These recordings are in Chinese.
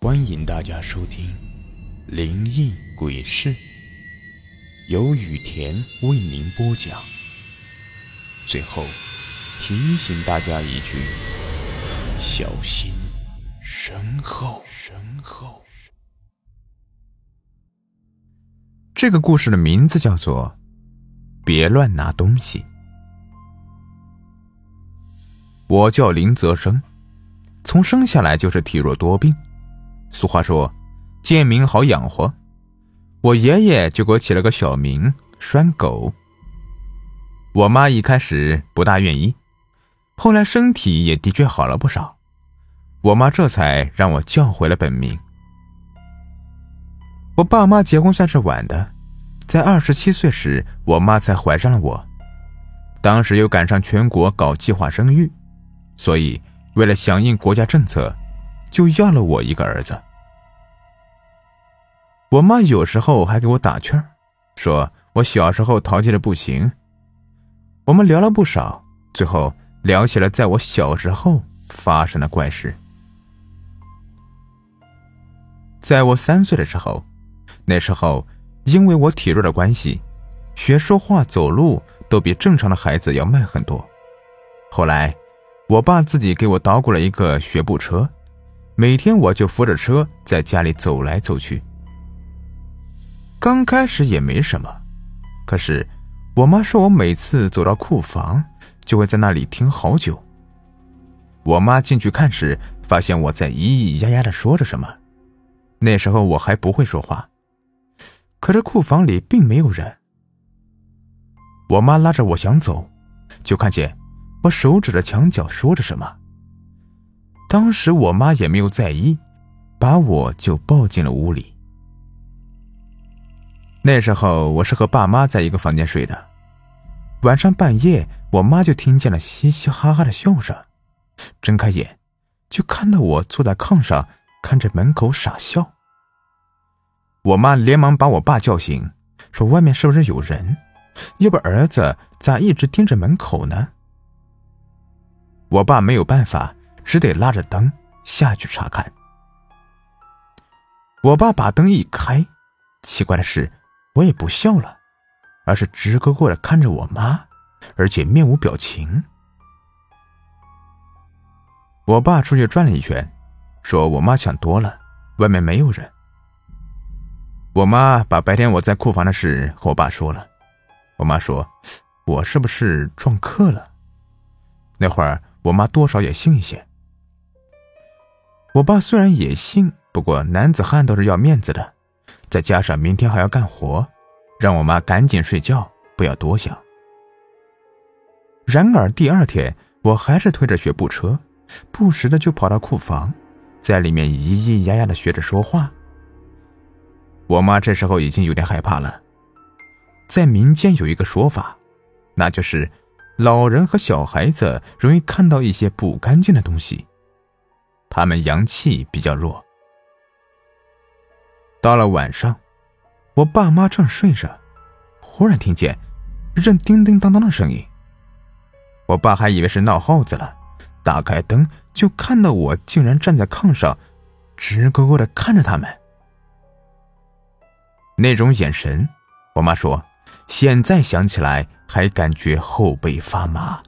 欢迎大家收听《灵异鬼事》，由雨田为您播讲。最后提醒大家一句：小心身后。身后。这个故事的名字叫做《别乱拿东西》。我叫林泽生，从生下来就是体弱多病。俗话说：“贱民好养活。”我爷爷就给我起了个小名“拴狗”。我妈一开始不大愿意，后来身体也的确好了不少，我妈这才让我叫回了本名。我爸妈结婚算是晚的，在二十七岁时，我妈才怀上了我。当时又赶上全国搞计划生育，所以为了响应国家政策。就要了我一个儿子。我妈有时候还给我打趣，说我小时候淘气的不行。我们聊了不少，最后聊起了在我小时候发生的怪事。在我三岁的时候，那时候因为我体弱的关系，学说话、走路都比正常的孩子要慢很多。后来，我爸自己给我捣鼓了一个学步车。每天我就扶着车在家里走来走去。刚开始也没什么，可是我妈说我每次走到库房，就会在那里听好久。我妈进去看时，发现我在咿咿呀呀的说着什么。那时候我还不会说话，可是库房里并没有人。我妈拉着我想走，就看见我手指着墙角说着什么。当时我妈也没有在意，把我就抱进了屋里。那时候我是和爸妈在一个房间睡的，晚上半夜，我妈就听见了嘻嘻哈哈的笑声，睁开眼，就看到我坐在炕上，看着门口傻笑。我妈连忙把我爸叫醒，说外面是不是有人？要不儿子咋一直盯着门口呢？我爸没有办法。只得拉着灯下去查看。我爸把灯一开，奇怪的是，我也不笑了，而是直勾勾的看着我妈，而且面无表情。我爸出去转了一圈，说我妈想多了，外面没有人。我妈把白天我在库房的事和我爸说了，我妈说，我是不是撞客了？那会儿我妈多少也信一些。我爸虽然也信，不过男子汉都是要面子的，再加上明天还要干活，让我妈赶紧睡觉，不要多想。然而第二天，我还是推着学步车，不时的就跑到库房，在里面咿咿呀呀的学着说话。我妈这时候已经有点害怕了。在民间有一个说法，那就是老人和小孩子容易看到一些不干净的东西。他们阳气比较弱。到了晚上，我爸妈正睡着，忽然听见一阵叮叮当当的声音。我爸还以为是闹耗子了，打开灯就看到我竟然站在炕上，直勾勾的看着他们。那种眼神，我妈说，现在想起来还感觉后背发麻。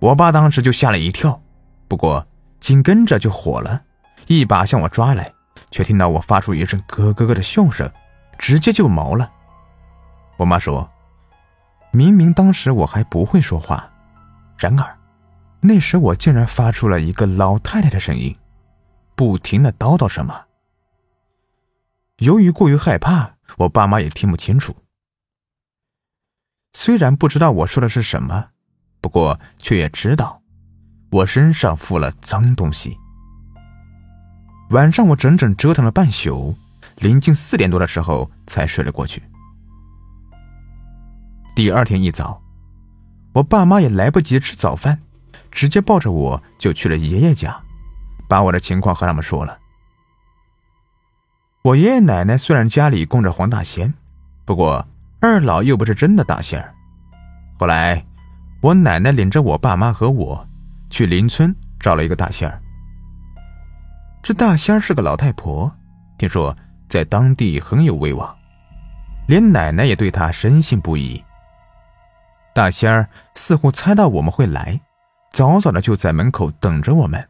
我爸当时就吓了一跳。不过，紧跟着就火了，一把向我抓来，却听到我发出一阵咯咯咯的笑声，直接就毛了。我妈说：“明明当时我还不会说话，然而，那时我竟然发出了一个老太太的声音，不停的叨叨什么。由于过于害怕，我爸妈也听不清楚。虽然不知道我说的是什么，不过却也知道。”我身上附了脏东西。晚上我整整折腾了半宿，临近四点多的时候才睡了过去。第二天一早，我爸妈也来不及吃早饭，直接抱着我就去了爷爷家，把我的情况和他们说了。我爷爷奶奶虽然家里供着黄大仙，不过二老又不是真的大仙儿。后来，我奶奶领着我爸妈和我。去邻村找了一个大仙儿。这大仙是个老太婆，听说在当地很有威望，连奶奶也对她深信不疑。大仙儿似乎猜到我们会来，早早的就在门口等着我们。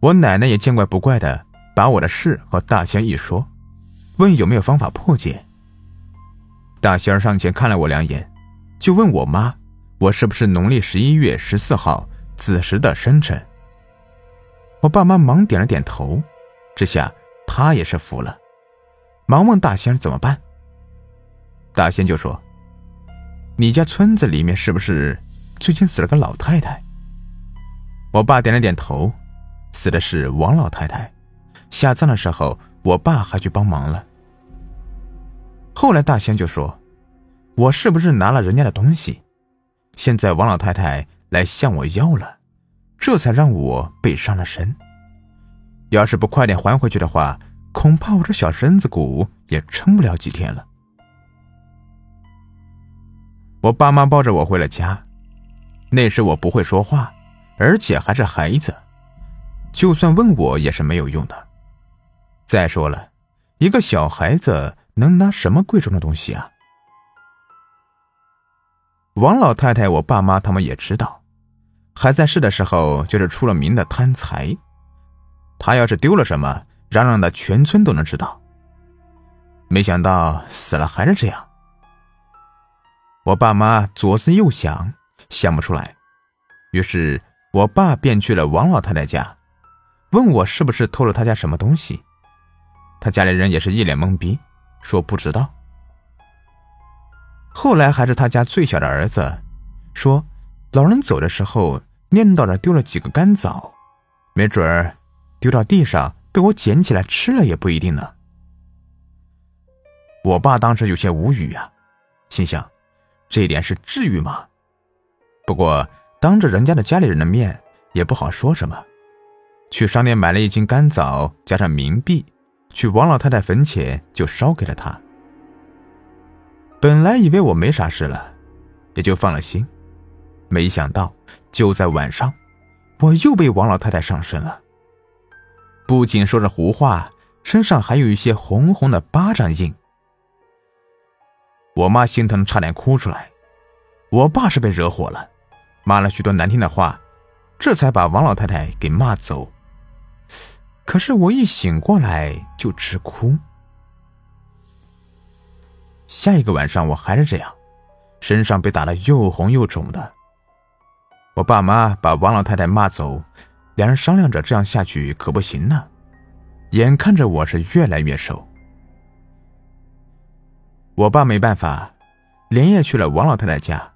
我奶奶也见怪不怪的把我的事和大仙一说，问有没有方法破解。大仙儿上前看了我两眼，就问我妈，我是不是农历十一月十四号子时的生辰。我爸妈忙点了点头，这下他也是服了，忙问大仙怎么办。大仙就说：“你家村子里面是不是最近死了个老太太？”我爸点了点头，死的是王老太太。下葬的时候，我爸还去帮忙了。后来大仙就说：“我是不是拿了人家的东西？现在王老太太来向我要了。”这才让我被伤了身。要是不快点还回去的话，恐怕我这小身子骨也撑不了几天了。我爸妈抱着我回了家。那时我不会说话，而且还是孩子，就算问我也是没有用的。再说了，一个小孩子能拿什么贵重的东西啊？王老太太，我爸妈他们也知道。还在世的时候，就是出了名的贪财。他要是丢了什么，嚷嚷的全村都能知道。没想到死了还是这样。我爸妈左思右想，想不出来。于是我爸便去了王老太太家，问我是不是偷了他家什么东西。他家里人也是一脸懵逼，说不知道。后来还是他家最小的儿子说，老人走的时候。念叨着丢了几个干枣，没准儿丢到地上被我捡起来吃了也不一定呢。我爸当时有些无语啊，心想，这点是至于吗？不过当着人家的家里人的面也不好说什么，去商店买了一斤干枣，加上冥币，去王老太太坟前就烧给了她。本来以为我没啥事了，也就放了心。没想到，就在晚上，我又被王老太太上身了。不仅说着胡话，身上还有一些红红的巴掌印。我妈心疼的，差点哭出来。我爸是被惹火了，骂了许多难听的话，这才把王老太太给骂走。可是我一醒过来就直哭。下一个晚上，我还是这样，身上被打得又红又肿的。我爸妈把王老太太骂走，两人商量着这样下去可不行呢。眼看着我是越来越瘦，我爸没办法，连夜去了王老太太家，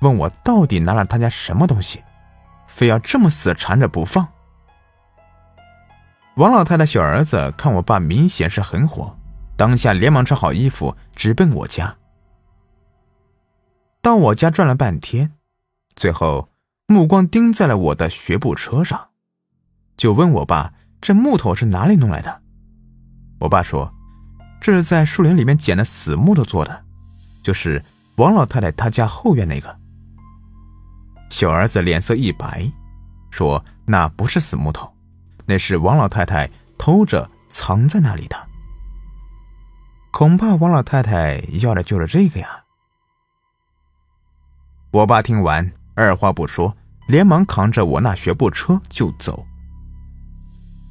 问我到底拿了他家什么东西，非要这么死缠着不放。王老太太小儿子看我爸明显是很火，当下连忙穿好衣服直奔我家。到我家转了半天，最后。目光盯在了我的学步车上，就问我爸：“这木头是哪里弄来的？”我爸说：“这是在树林里面捡的死木头做的，就是王老太太她家后院那个。”小儿子脸色一白，说：“那不是死木头，那是王老太太偷着藏在那里的。恐怕王老太太要的就是这个呀。”我爸听完，二话不说。连忙扛着我那学步车就走，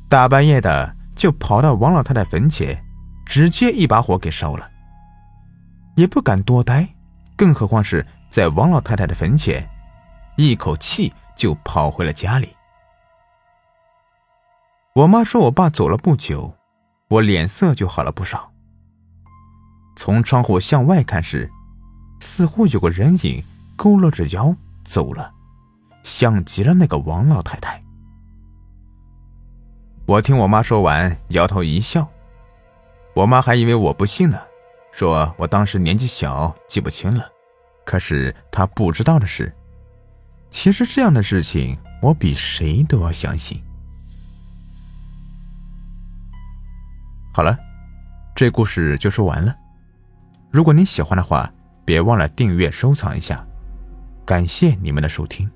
大半夜的就跑到王老太太坟前，直接一把火给烧了，也不敢多待，更何况是在王老太太的坟前，一口气就跑回了家里。我妈说我爸走了不久，我脸色就好了不少。从窗户向外看时，似乎有个人影佝偻着腰走了。像极了那个王老太太。我听我妈说完，摇头一笑。我妈还以为我不信呢，说我当时年纪小，记不清了。可是她不知道的是，其实这样的事情，我比谁都要相信。好了，这故事就说完了。如果你喜欢的话，别忘了订阅、收藏一下。感谢你们的收听。